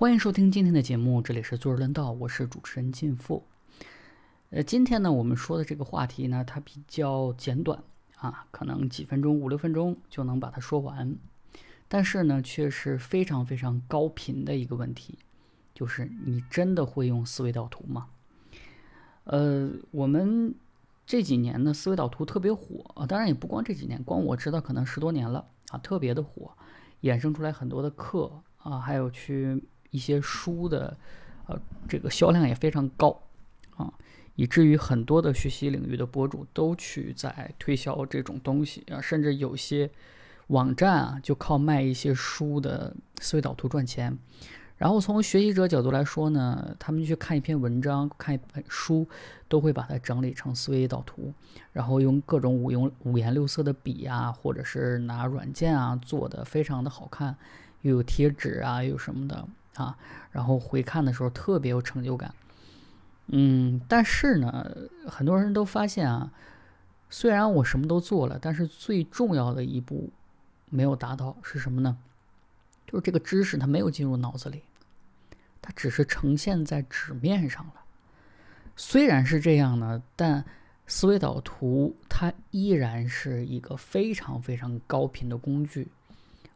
欢迎收听今天的节目，这里是坐而论道，我是主持人靳富。呃，今天呢，我们说的这个话题呢，它比较简短啊，可能几分钟、五六分钟就能把它说完，但是呢，却是非常非常高频的一个问题，就是你真的会用思维导图吗？呃，我们这几年呢，思维导图特别火啊，当然也不光这几年，光我知道可能十多年了啊，特别的火，衍生出来很多的课啊，还有去一些书的，呃，这个销量也非常高啊。以至于很多的学习领域的博主都去在推销这种东西啊，甚至有些网站啊就靠卖一些书的思维导图赚钱。然后从学习者角度来说呢，他们去看一篇文章、看一本书，都会把它整理成思维导图，然后用各种五用五颜六色的笔啊，或者是拿软件啊做的非常的好看，又有贴纸啊，又有什么的啊，然后回看的时候特别有成就感。嗯，但是呢，很多人都发现啊，虽然我什么都做了，但是最重要的一步没有达到，是什么呢？就是这个知识它没有进入脑子里，它只是呈现在纸面上了。虽然是这样呢，但思维导图它依然是一个非常非常高频的工具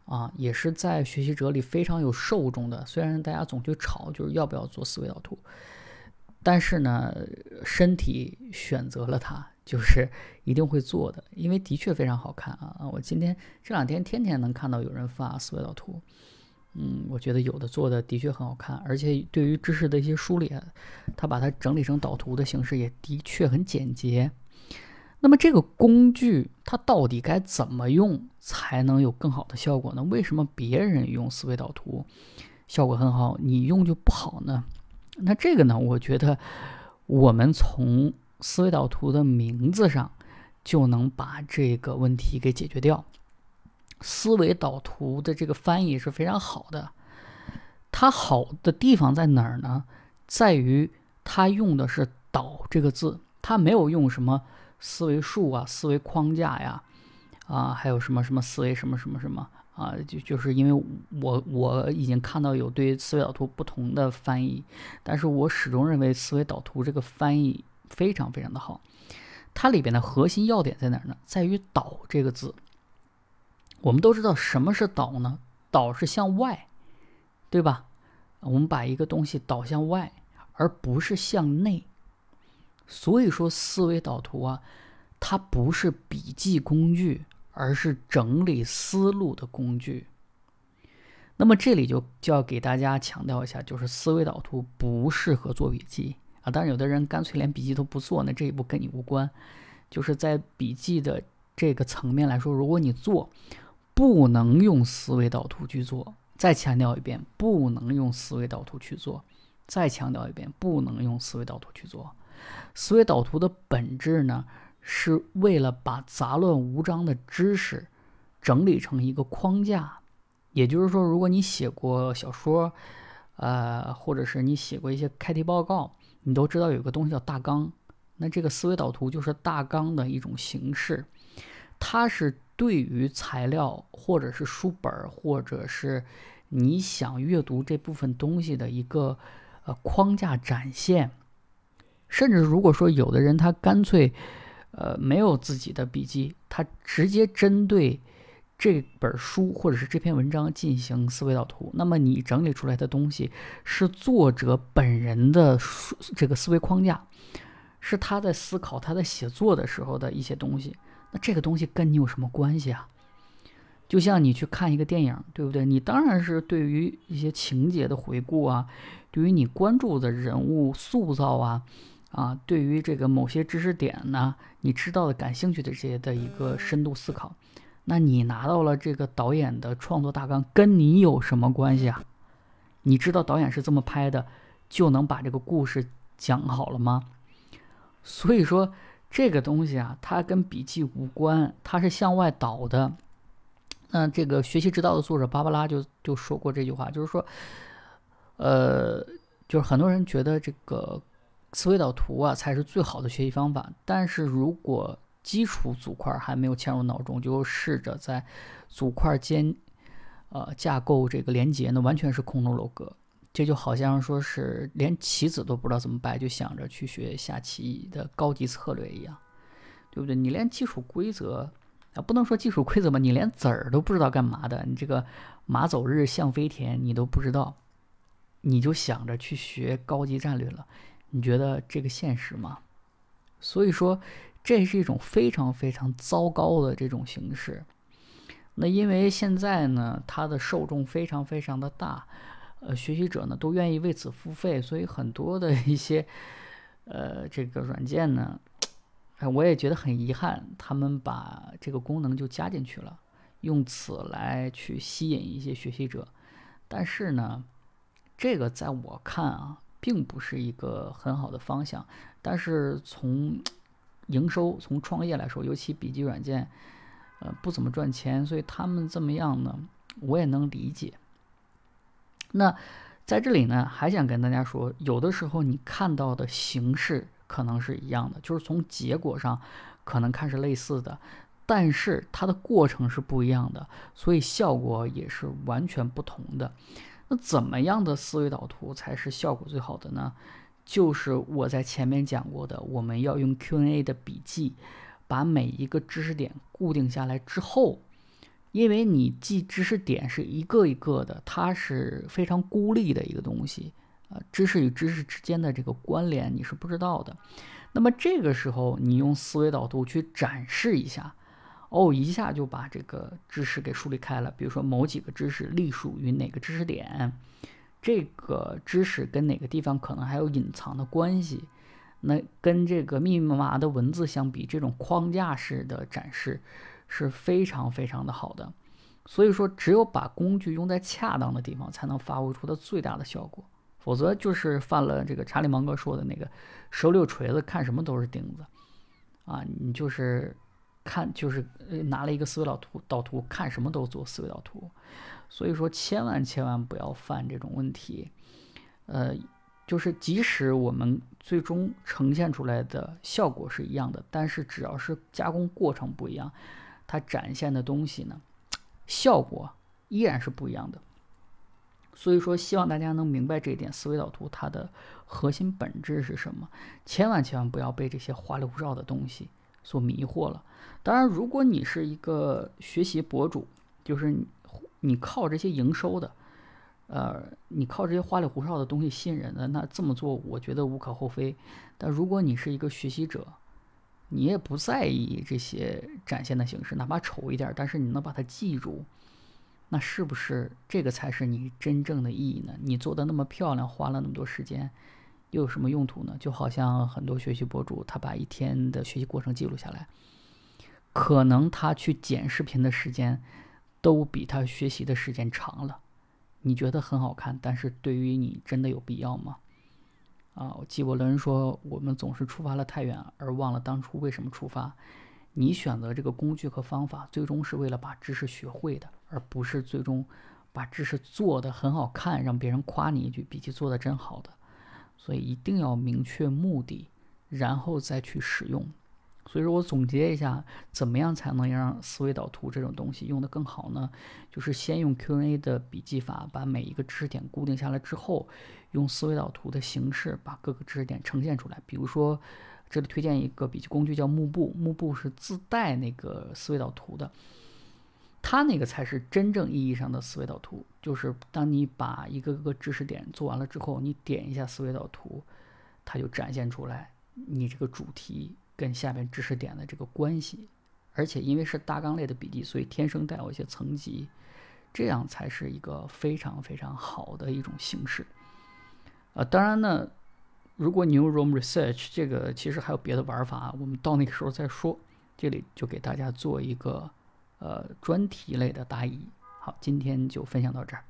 啊，也是在学习者里非常有受众的。虽然大家总去吵，就是要不要做思维导图。但是呢，身体选择了它，就是一定会做的，因为的确非常好看啊！我今天这两天天天能看到有人发思维导图，嗯，我觉得有的做的的确很好看，而且对于知识的一些梳理，他把它整理成导图的形式也的确很简洁。那么这个工具它到底该怎么用才能有更好的效果呢？为什么别人用思维导图效果很好，你用就不好呢？那这个呢？我觉得我们从思维导图的名字上就能把这个问题给解决掉。思维导图的这个翻译是非常好的，它好的地方在哪儿呢？在于它用的是“导”这个字，它没有用什么思维树啊、思维框架呀，啊，还有什么什么思维什么什么什么。啊，就就是因为我我已经看到有对思维导图不同的翻译，但是我始终认为思维导图这个翻译非常非常的好。它里边的核心要点在哪儿呢？在于“导”这个字。我们都知道什么是导呢？导是向外，对吧？我们把一个东西导向外，而不是向内。所以说，思维导图啊，它不是笔记工具。而是整理思路的工具。那么这里就就要给大家强调一下，就是思维导图不适合做笔记啊。当然，有的人干脆连笔记都不做，那这一步跟你无关。就是在笔记的这个层面来说，如果你做，不能用思维导图去做。再强调一遍，不能用思维导图去做。再强调一遍，不能用思维导图去做。思维导图的本质呢？是为了把杂乱无章的知识整理成一个框架，也就是说，如果你写过小说，呃，或者是你写过一些开题报告，你都知道有个东西叫大纲。那这个思维导图就是大纲的一种形式，它是对于材料或者是书本或者是你想阅读这部分东西的一个呃框架展现。甚至如果说有的人他干脆。呃，没有自己的笔记，他直接针对这本书或者是这篇文章进行思维导图。那么你整理出来的东西是作者本人的这个思维框架，是他在思考、他在写作的时候的一些东西。那这个东西跟你有什么关系啊？就像你去看一个电影，对不对？你当然是对于一些情节的回顾啊，对于你关注的人物塑造啊。啊，对于这个某些知识点呢，你知道的、感兴趣的这些的一个深度思考，那你拿到了这个导演的创作大纲，跟你有什么关系啊？你知道导演是这么拍的，就能把这个故事讲好了吗？所以说这个东西啊，它跟笔记无关，它是向外导的。那这个学习之道的作者芭芭拉就就说过这句话，就是说，呃，就是很多人觉得这个。思维导图啊，才是最好的学习方法。但是如果基础组块还没有嵌入脑中，就试着在组块间，呃，架构这个连接，那完全是空中楼阁。这就好像说是连棋子都不知道怎么摆，就想着去学下棋的高级策略一样，对不对？你连基础规则啊，不能说基础规则吧，你连子儿都不知道干嘛的，你这个马走日象飞田你都不知道，你就想着去学高级战略了，你觉得这个现实吗？所以说，这是一种非常非常糟糕的这种形式。那因为现在呢，它的受众非常非常的大，呃，学习者呢都愿意为此付费，所以很多的一些呃这个软件呢，哎，我也觉得很遗憾，他们把这个功能就加进去了，用此来去吸引一些学习者。但是呢，这个在我看啊，并不是一个很好的方向。但是从营收、从创业来说，尤其笔记软件。呃，不怎么赚钱，所以他们这么样呢，我也能理解。那在这里呢，还想跟大家说，有的时候你看到的形式可能是一样的，就是从结果上可能看是类似的，但是它的过程是不一样的，所以效果也是完全不同的。怎么样的思维导图才是效果最好的呢？就是我在前面讲过的，我们要用 Q&A 的笔记。把每一个知识点固定下来之后，因为你记知识点是一个一个的，它是非常孤立的一个东西，啊，知识与知识之间的这个关联你是不知道的。那么这个时候，你用思维导图去展示一下，哦，一下就把这个知识给梳理开了。比如说某几个知识隶属于哪个知识点，这个知识跟哪个地方可能还有隐藏的关系。那跟这个密密麻麻的文字相比，这种框架式的展示是非常非常的好的。所以说，只有把工具用在恰当的地方，才能发挥出它最大的效果。否则就是犯了这个查理芒格说的那个“手里有锤子，看什么都是钉子”。啊，你就是看，就是拿了一个思维导图，导图看什么都做思维导图。所以说，千万千万不要犯这种问题。呃。就是即使我们最终呈现出来的效果是一样的，但是只要是加工过程不一样，它展现的东西呢，效果依然是不一样的。所以说，希望大家能明白这一点，思维导图它的核心本质是什么？千万千万不要被这些花里胡哨的东西所迷惑了。当然，如果你是一个学习博主，就是你靠这些营收的。呃，你靠这些花里胡哨的东西吸引人的，那这么做我觉得无可厚非。但如果你是一个学习者，你也不在意这些展现的形式，哪怕丑一点，但是你能把它记住，那是不是这个才是你真正的意义呢？你做的那么漂亮，花了那么多时间，又有什么用途呢？就好像很多学习博主，他把一天的学习过程记录下来，可能他去剪视频的时间，都比他学习的时间长了。你觉得很好看，但是对于你真的有必要吗？啊，纪伯伦说：“我们总是出发了太远，而忘了当初为什么出发。你选择这个工具和方法，最终是为了把知识学会的，而不是最终把知识做得很好看，让别人夸你一句‘笔记做得真好’的。所以一定要明确目的，然后再去使用。”所以说我总结一下，怎么样才能让思维导图这种东西用得更好呢？就是先用 Q&A 的笔记法，把每一个知识点固定下来之后，用思维导图的形式把各个知识点呈现出来。比如说，这里推荐一个笔记工具叫幕布，幕布是自带那个思维导图的，它那个才是真正意义上的思维导图。就是当你把一个个知识点做完了之后，你点一下思维导图，它就展现出来你这个主题。跟下面知识点的这个关系，而且因为是大纲类的笔记，所以天生带有一些层级，这样才是一个非常非常好的一种形式。呃，当然呢，如果你用 Room Research，这个其实还有别的玩法，我们到那个时候再说。这里就给大家做一个呃专题类的答疑。好，今天就分享到这儿。